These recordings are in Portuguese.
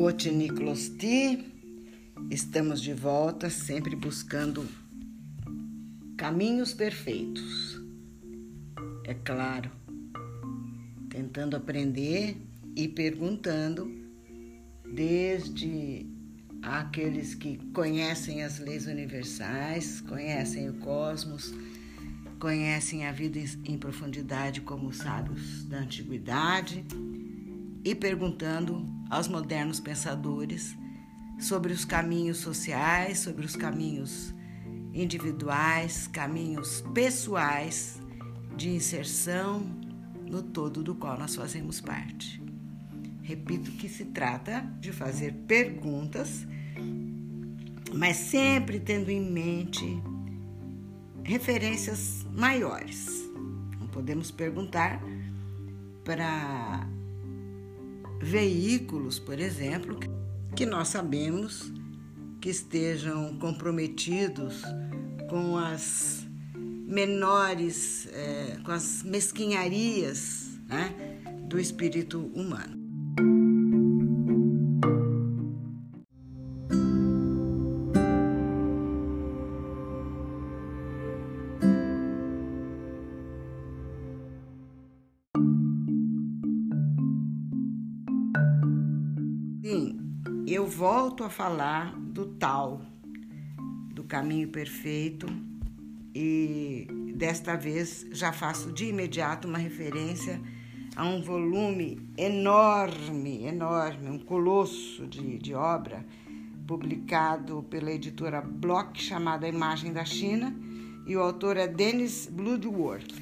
Cote Niclosti, estamos de volta, sempre buscando caminhos perfeitos. É claro, tentando aprender e perguntando, desde aqueles que conhecem as leis universais, conhecem o cosmos, conhecem a vida em profundidade como os sábios da antiguidade e perguntando aos modernos pensadores sobre os caminhos sociais, sobre os caminhos individuais, caminhos pessoais de inserção no todo do qual nós fazemos parte. Repito que se trata de fazer perguntas, mas sempre tendo em mente referências maiores. Não podemos perguntar para veículos, por exemplo, que nós sabemos que estejam comprometidos com as menores, é, com as mesquinharias né, do espírito humano. Volto a falar do tal, do caminho perfeito, e desta vez já faço de imediato uma referência a um volume enorme, enorme, um colosso de, de obra, publicado pela editora Block, chamada Imagem da China, e o autor é Dennis Bloodworth.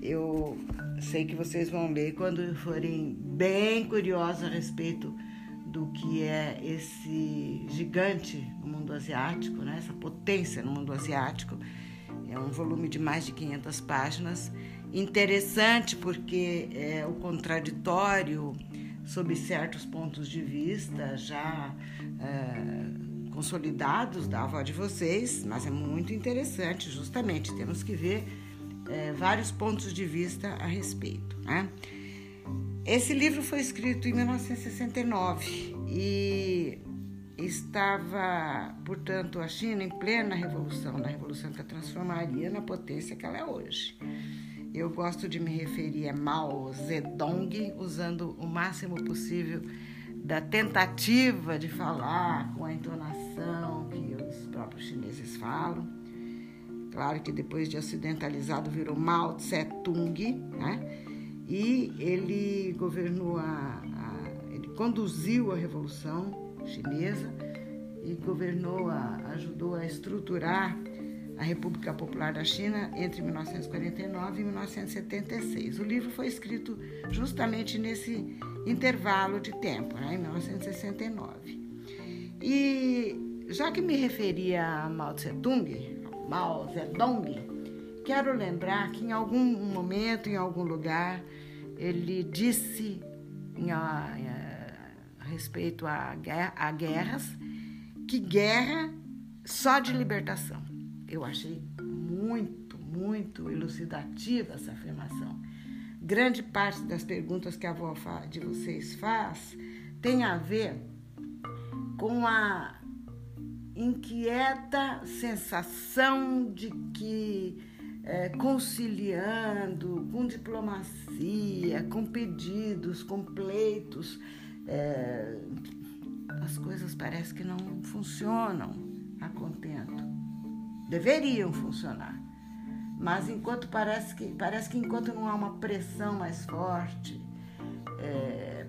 Eu sei que vocês vão ler quando forem bem curiosos a respeito do que é esse gigante no mundo asiático, né? essa potência no mundo asiático. É um volume de mais de 500 páginas, interessante porque é o contraditório sob certos pontos de vista já é, consolidados da avó de vocês, mas é muito interessante, justamente, temos que ver é, vários pontos de vista a respeito. Né? Esse livro foi escrito em 1969 e estava, portanto, a China em plena revolução, na revolução que a transformaria na potência que ela é hoje. Eu gosto de me referir a Mao Zedong, usando o máximo possível da tentativa de falar com a entonação que os próprios chineses falam. Claro que depois de ocidentalizado virou Mao Tse Tung, né? E ele governou a, a, ele conduziu a revolução chinesa e governou a, ajudou a estruturar a República Popular da China entre 1949 e 1976. O livro foi escrito justamente nesse intervalo de tempo, né, em 1969. E já que me referia a Mao Tung, Mao Zedong, quero lembrar que em algum momento, em algum lugar, ele disse em, a, a, respeito a, a guerras que guerra só de libertação. Eu achei muito, muito elucidativa essa afirmação. Grande parte das perguntas que a avó de vocês faz tem a ver com a inquieta sensação de que é, conciliando com diplomacia, com pedidos, com pleitos, é, as coisas parece que não funcionam a contento. Deveriam funcionar. Mas enquanto parece que parece que enquanto não há uma pressão mais forte, é,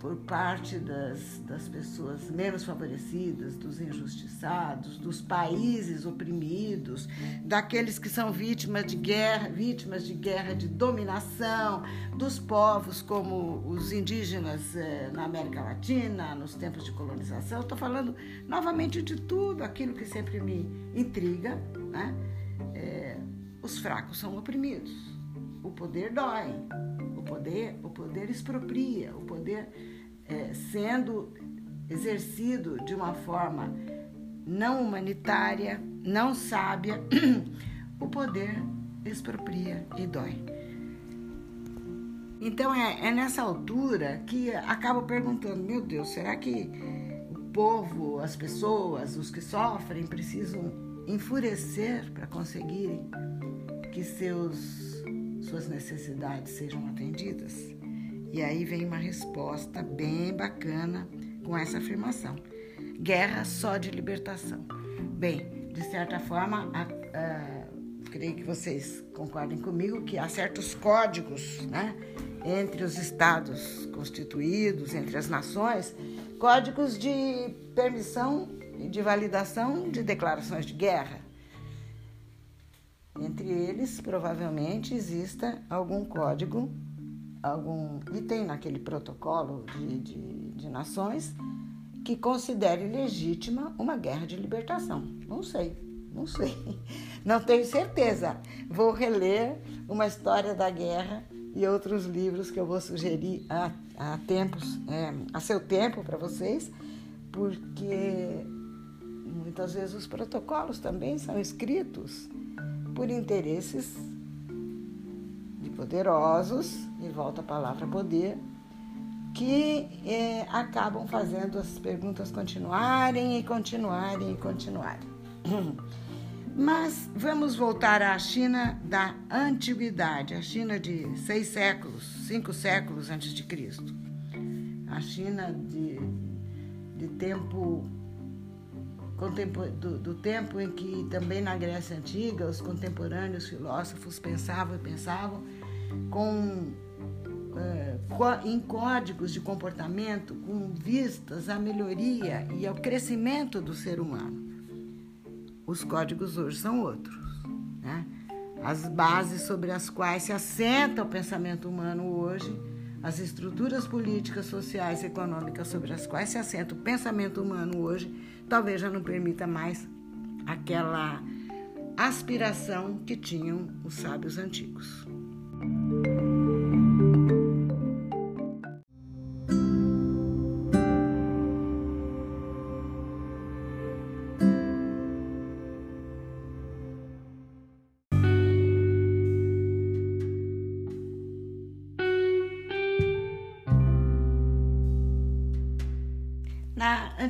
por parte das, das pessoas menos favorecidas, dos injustiçados, dos países oprimidos, daqueles que são vítimas de guerra, vítimas de guerra de dominação, dos povos como os indígenas eh, na América Latina, nos tempos de colonização. Estou falando novamente de tudo aquilo que sempre me intriga. Né? É, os fracos são oprimidos. O poder dói, poder, o poder expropria, o poder é, sendo exercido de uma forma não humanitária, não sábia, o poder expropria e dói. Então é, é nessa altura que acabo perguntando: meu Deus, será que o povo, as pessoas, os que sofrem, precisam enfurecer para conseguirem que seus, suas necessidades sejam atendidas? E aí vem uma resposta bem bacana com essa afirmação: guerra só de libertação. Bem, de certa forma, a, a, creio que vocês concordem comigo que há certos códigos, né? entre os estados constituídos, entre as nações, códigos de permissão e de validação de declarações de guerra. Eles, provavelmente, exista algum código, algum item naquele protocolo de, de, de nações que considere legítima uma guerra de libertação. Não sei, não sei. Não tenho certeza. Vou reler uma história da guerra e outros livros que eu vou sugerir há, há tempos, é, a seu tempo para vocês, porque muitas vezes os protocolos também são escritos por interesses de poderosos, e volta a palavra poder, que é, acabam fazendo as perguntas continuarem e continuarem e continuarem. Mas vamos voltar à China da antiguidade, a China de seis séculos, cinco séculos antes de Cristo. A China de, de tempo do, do, tempo em que também na Grécia Antiga os contemporâneos filósofos pensavam e pensavam com é, em códigos de comportamento com vistas à melhoria e ao crescimento do ser humano. Os códigos hoje são outros. Né? As bases sobre as quais se assenta o pensamento humano hoje, as estruturas políticas, sociais e econômicas sobre as quais se assenta o pensamento humano hoje, talvez já não permita mais aquela aspiração que tinham os sábios antigos.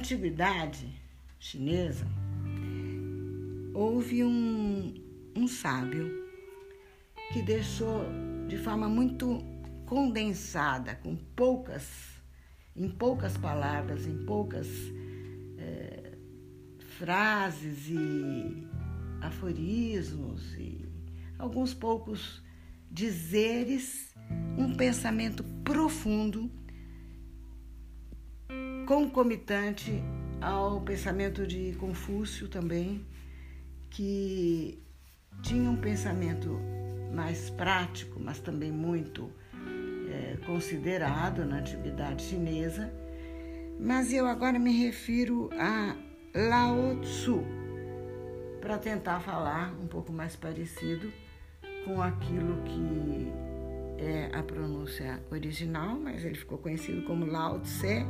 Antiguidade chinesa, houve um, um sábio que deixou de forma muito condensada, com poucas, em poucas palavras, em poucas é, frases e aforismos e alguns poucos dizeres, um pensamento profundo concomitante ao pensamento de Confúcio também, que tinha um pensamento mais prático, mas também muito é, considerado na antiguidade chinesa. Mas eu agora me refiro a Lao Tzu, para tentar falar um pouco mais parecido com aquilo que é a pronúncia original, mas ele ficou conhecido como Lao Tse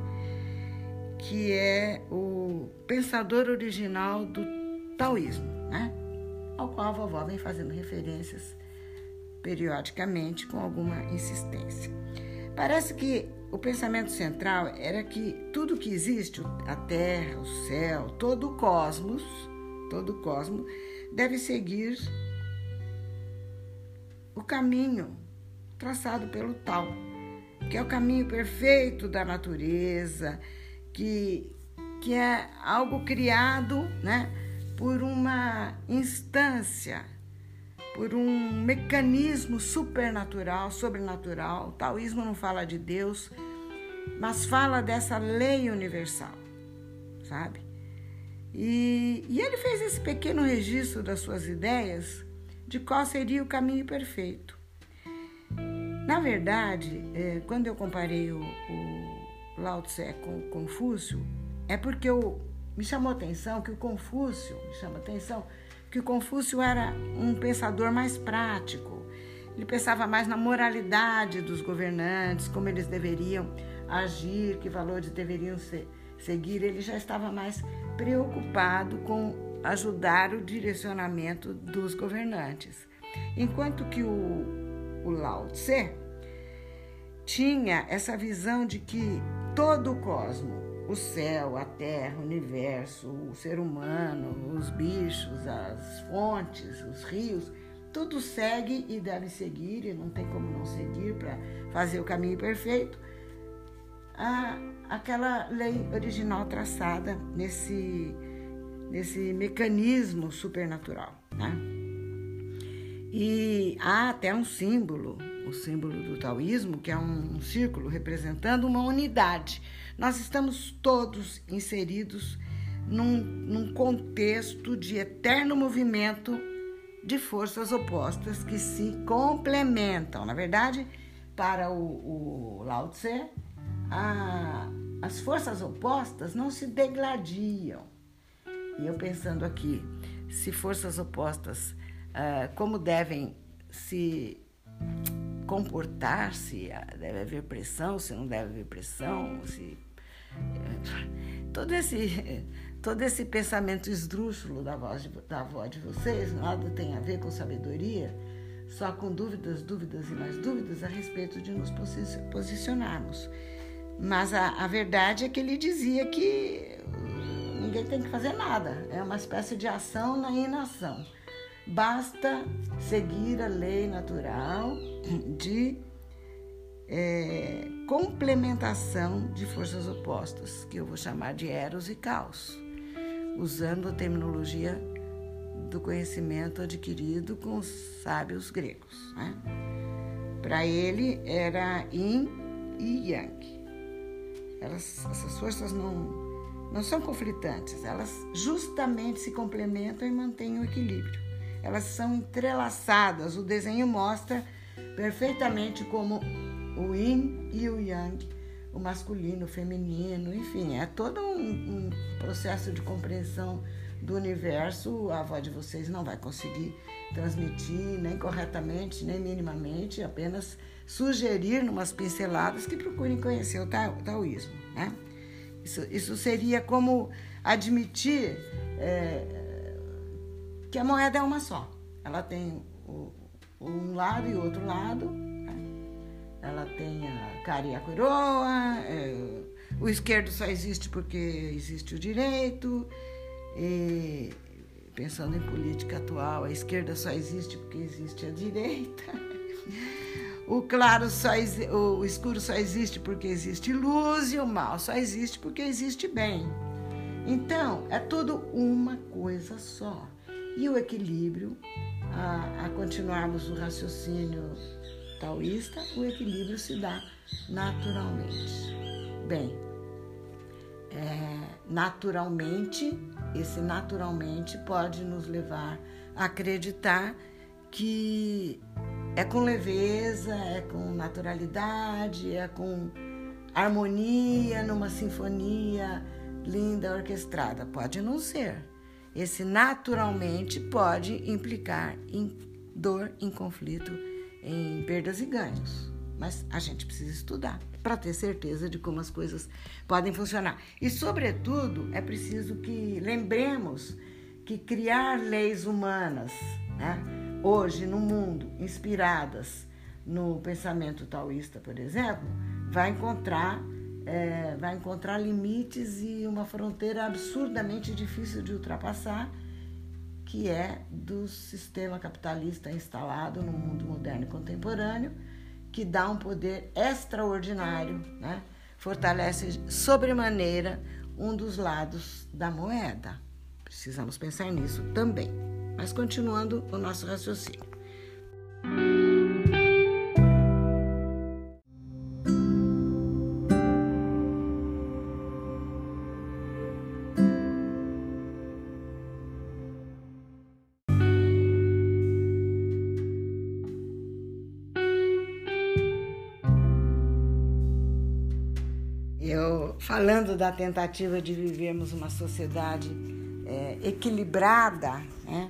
que é o pensador original do taoísmo, né? ao qual a vovó vem fazendo referências periodicamente com alguma insistência. Parece que o pensamento central era que tudo que existe, a Terra, o céu, todo o cosmos, todo o cosmos deve seguir o caminho traçado pelo Tao, que é o caminho perfeito da natureza, que, que é algo criado né, por uma instância, por um mecanismo supernatural, sobrenatural. O taoísmo não fala de Deus, mas fala dessa lei universal, sabe? E, e ele fez esse pequeno registro das suas ideias de qual seria o caminho perfeito. Na verdade, é, quando eu comparei o, o Lao Tse com Confúcio, é porque eu, me chamou atenção que o Confúcio, me chama atenção, que o Confúcio era um pensador mais prático. Ele pensava mais na moralidade dos governantes, como eles deveriam agir, que valores deveriam ser, seguir. Ele já estava mais preocupado com ajudar o direcionamento dos governantes. Enquanto que o, o Lao Tse tinha essa visão de que todo o cosmo, o céu, a terra, o universo, o ser humano, os bichos, as fontes, os rios, tudo segue e deve seguir, e não tem como não seguir para fazer o caminho perfeito. A, aquela lei original traçada nesse, nesse mecanismo supernatural. Né? E há até um símbolo, o símbolo do taoísmo, que é um círculo representando uma unidade. Nós estamos todos inseridos num, num contexto de eterno movimento de forças opostas que se complementam. Na verdade, para o, o Lao Tse, a, as forças opostas não se degladiam. E eu pensando aqui, se forças opostas, uh, como devem se comportar-se, deve haver pressão, se não deve haver pressão, se todo esse todo esse pensamento esdrúxulo da voz de, da avó de vocês nada tem a ver com sabedoria, só com dúvidas, dúvidas e mais dúvidas a respeito de nos posicionarmos. Mas a, a verdade é que ele dizia que ninguém tem que fazer nada, é uma espécie de ação na inação. Basta seguir a lei natural de é, complementação de forças opostas, que eu vou chamar de Eros e Caos, usando a terminologia do conhecimento adquirido com os sábios gregos. Né? Para ele era Yin e Yang. Elas, essas forças não, não são conflitantes, elas justamente se complementam e mantêm o equilíbrio. Elas são entrelaçadas, o desenho mostra perfeitamente como o yin e o yang, o masculino, o feminino, enfim, é todo um, um processo de compreensão do universo. A avó de vocês não vai conseguir transmitir nem corretamente, nem minimamente, apenas sugerir numas pinceladas que procurem conhecer o taoísmo. Né? Isso, isso seria como admitir é, que a moeda é uma só. Ela tem o, um lado e outro lado ela tem a cara e a coroa, é, o esquerdo só existe porque existe o direito, e pensando em política atual, a esquerda só existe porque existe a direita. O claro só o escuro só existe porque existe luz e o mal só existe porque existe bem. Então, é tudo uma coisa só. E o equilíbrio, a, a continuarmos o raciocínio taoísta, o equilíbrio se dá naturalmente. Bem, é, naturalmente, esse naturalmente pode nos levar a acreditar que é com leveza, é com naturalidade, é com harmonia numa sinfonia linda orquestrada. Pode não ser. Esse naturalmente pode implicar em dor, em conflito em perdas e ganhos. Mas a gente precisa estudar para ter certeza de como as coisas podem funcionar. E, sobretudo, é preciso que lembremos que criar leis humanas, né, hoje no mundo, inspiradas no pensamento taoísta, por exemplo, vai encontrar, é, vai encontrar limites e uma fronteira absurdamente difícil de ultrapassar que é do sistema capitalista instalado no mundo moderno e contemporâneo, que dá um poder extraordinário, né? fortalece sobremaneira um dos lados da moeda. Precisamos pensar nisso também. Mas continuando o nosso raciocínio. Falando da tentativa de vivermos uma sociedade é, equilibrada né,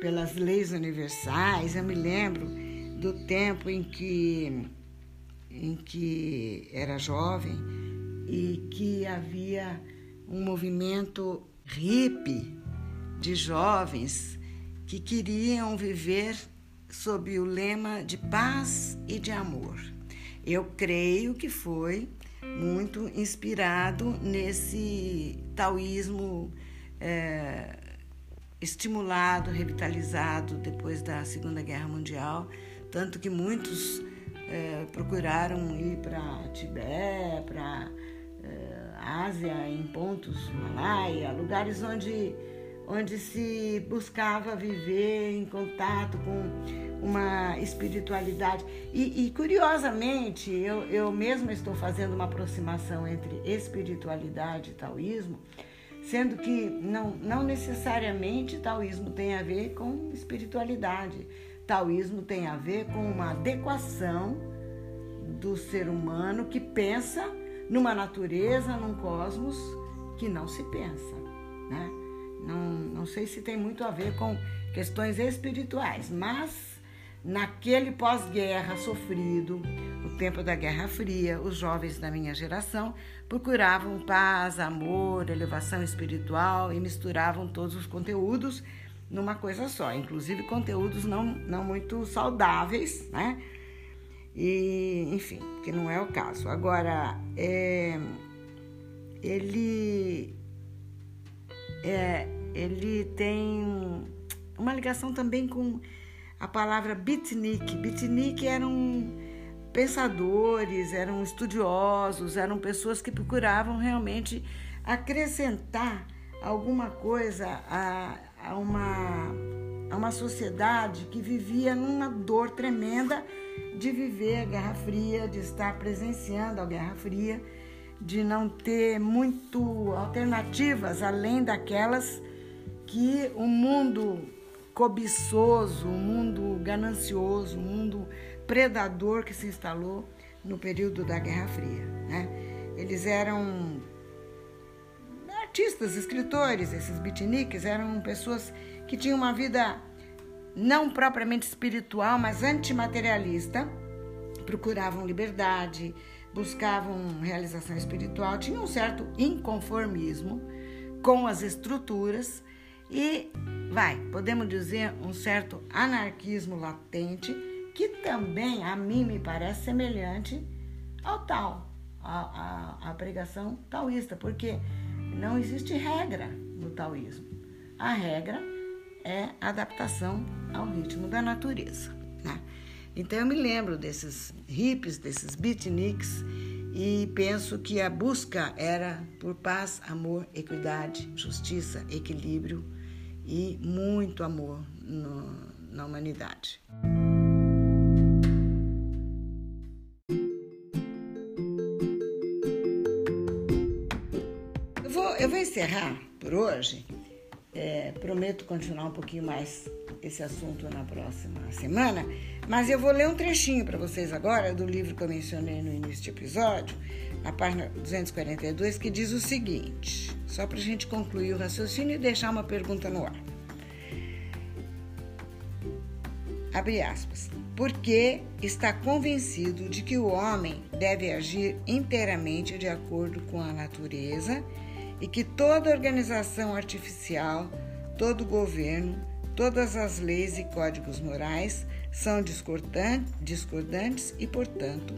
pelas leis universais, eu me lembro do tempo em que, em que era jovem e que havia um movimento hippie de jovens que queriam viver sob o lema de paz e de amor. Eu creio que foi muito inspirado nesse taoísmo é, estimulado, revitalizado depois da Segunda Guerra Mundial, tanto que muitos é, procuraram ir para Tibete, para é, Ásia, em pontos Himalaia, lugares onde, onde se buscava viver em contato com uma espiritualidade. E, e curiosamente, eu, eu mesma estou fazendo uma aproximação entre espiritualidade e taoísmo, sendo que não, não necessariamente taoísmo tem a ver com espiritualidade. Taoísmo tem a ver com uma adequação do ser humano que pensa numa natureza, num cosmos que não se pensa. Né? Não, não sei se tem muito a ver com questões espirituais, mas naquele pós-guerra sofrido, o tempo da Guerra Fria, os jovens da minha geração procuravam paz, amor, elevação espiritual e misturavam todos os conteúdos numa coisa só, inclusive conteúdos não, não muito saudáveis, né? E, enfim, que não é o caso. Agora, é, ele, é, ele tem uma ligação também com a palavra beatnik. Beatnik eram pensadores, eram estudiosos, eram pessoas que procuravam realmente acrescentar alguma coisa a, a, uma, a uma sociedade que vivia numa dor tremenda de viver a Guerra Fria, de estar presenciando a Guerra Fria, de não ter muito alternativas além daquelas que o mundo cobiçoso, um mundo ganancioso, um mundo predador que se instalou no período da Guerra Fria. Né? Eles eram artistas, escritores, esses beatniks eram pessoas que tinham uma vida não propriamente espiritual, mas antimaterialista, procuravam liberdade, buscavam realização espiritual, tinham um certo inconformismo com as estruturas e vai, podemos dizer, um certo anarquismo latente, que também a mim me parece semelhante ao tal, a pregação taoísta, porque não existe regra no taoísmo. A regra é a adaptação ao ritmo da natureza. Né? Então eu me lembro desses hippies, desses beatniks, e penso que a busca era por paz, amor, equidade, justiça, equilíbrio e muito amor no, na humanidade. Eu vou, eu vou encerrar por hoje. É, prometo continuar um pouquinho mais esse assunto na próxima semana, mas eu vou ler um trechinho para vocês agora do livro que eu mencionei no início do episódio, na página 242, que diz o seguinte, só para a gente concluir o raciocínio e deixar uma pergunta no ar. Abre aspas. Porque está convencido de que o homem deve agir inteiramente de acordo com a natureza e que toda organização artificial, todo governo, todas as leis e códigos morais são discordantes e, portanto,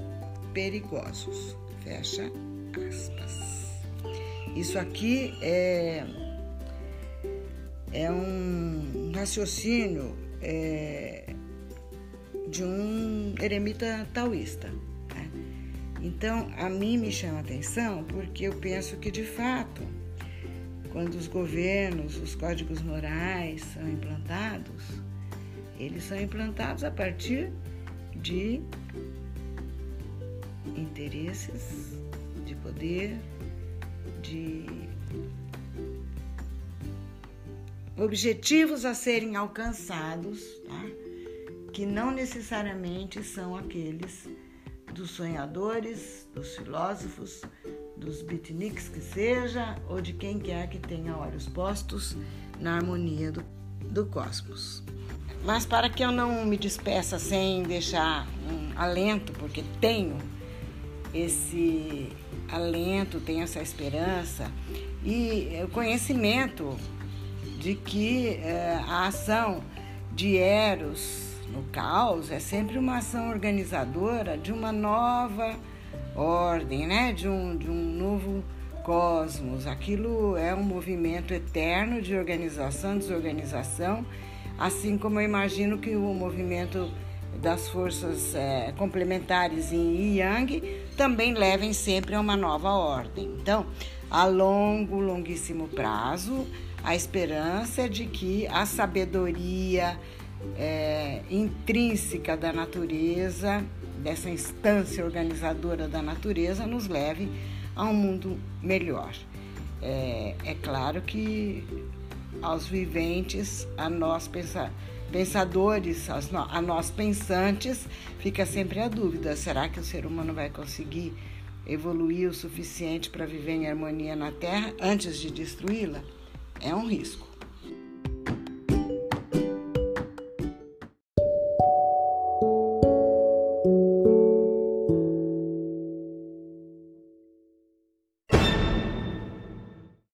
perigosos. Fecha aspas. Isso aqui é, é um raciocínio é, de um eremita taoísta. Né? Então, a mim me chama atenção porque eu penso que, de fato, quando os governos, os códigos morais são implantados, eles são implantados a partir de interesses, de poder, de objetivos a serem alcançados, tá? que não necessariamente são aqueles dos sonhadores, dos filósofos, dos beatniks que seja, ou de quem quer que tenha olhos postos na harmonia do, do cosmos. Mas para que eu não me despeça sem deixar um alento, porque tenho esse alento, tenho essa esperança e o conhecimento de que é, a ação de Eros no caos é sempre uma ação organizadora de uma nova ordem, né? de, um, de um novo cosmos. Aquilo é um movimento eterno de organização, desorganização, assim como eu imagino que o movimento das forças é, complementares em Yang também levem sempre a uma nova ordem. Então, a longo, longuíssimo prazo, a esperança é de que a sabedoria é, intrínseca da natureza, dessa instância organizadora da natureza, nos leve a um mundo melhor. É, é claro que aos viventes, a nós pensadores, a nós pensantes, fica sempre a dúvida: será que o ser humano vai conseguir evoluir o suficiente para viver em harmonia na Terra antes de destruí-la? É um risco.